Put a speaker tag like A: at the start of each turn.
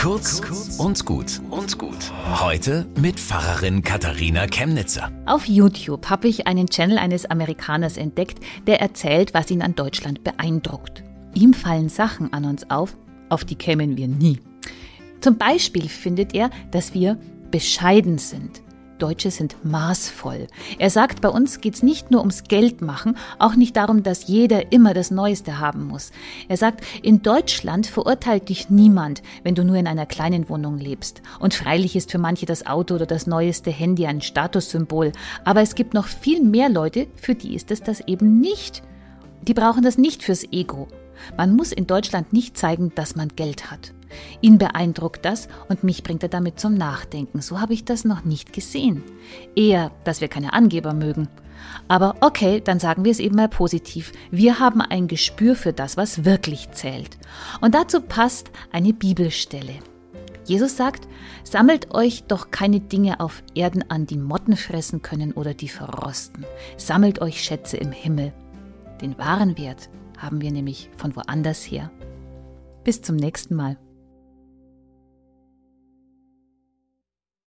A: Kurz und gut und gut. Heute mit Pfarrerin Katharina Chemnitzer.
B: Auf YouTube habe ich einen Channel eines Amerikaners entdeckt, der erzählt, was ihn an Deutschland beeindruckt. Ihm fallen Sachen an uns auf, auf die kämen wir nie. Zum Beispiel findet er, dass wir bescheiden sind. Deutsche sind maßvoll. Er sagt, bei uns geht's nicht nur ums Geld machen, auch nicht darum, dass jeder immer das Neueste haben muss. Er sagt, in Deutschland verurteilt dich niemand, wenn du nur in einer kleinen Wohnung lebst. Und freilich ist für manche das Auto oder das neueste Handy ein Statussymbol, aber es gibt noch viel mehr Leute, für die ist es das eben nicht. Die brauchen das nicht fürs Ego. Man muss in Deutschland nicht zeigen, dass man Geld hat. Ihn beeindruckt das und mich bringt er damit zum Nachdenken. So habe ich das noch nicht gesehen. Eher, dass wir keine Angeber mögen. Aber okay, dann sagen wir es eben mal positiv. Wir haben ein Gespür für das, was wirklich zählt. Und dazu passt eine Bibelstelle. Jesus sagt, sammelt euch doch keine Dinge auf Erden an, die Motten fressen können oder die verrosten. Sammelt euch Schätze im Himmel. Den wahren Wert haben wir nämlich von woanders her. Bis zum nächsten Mal.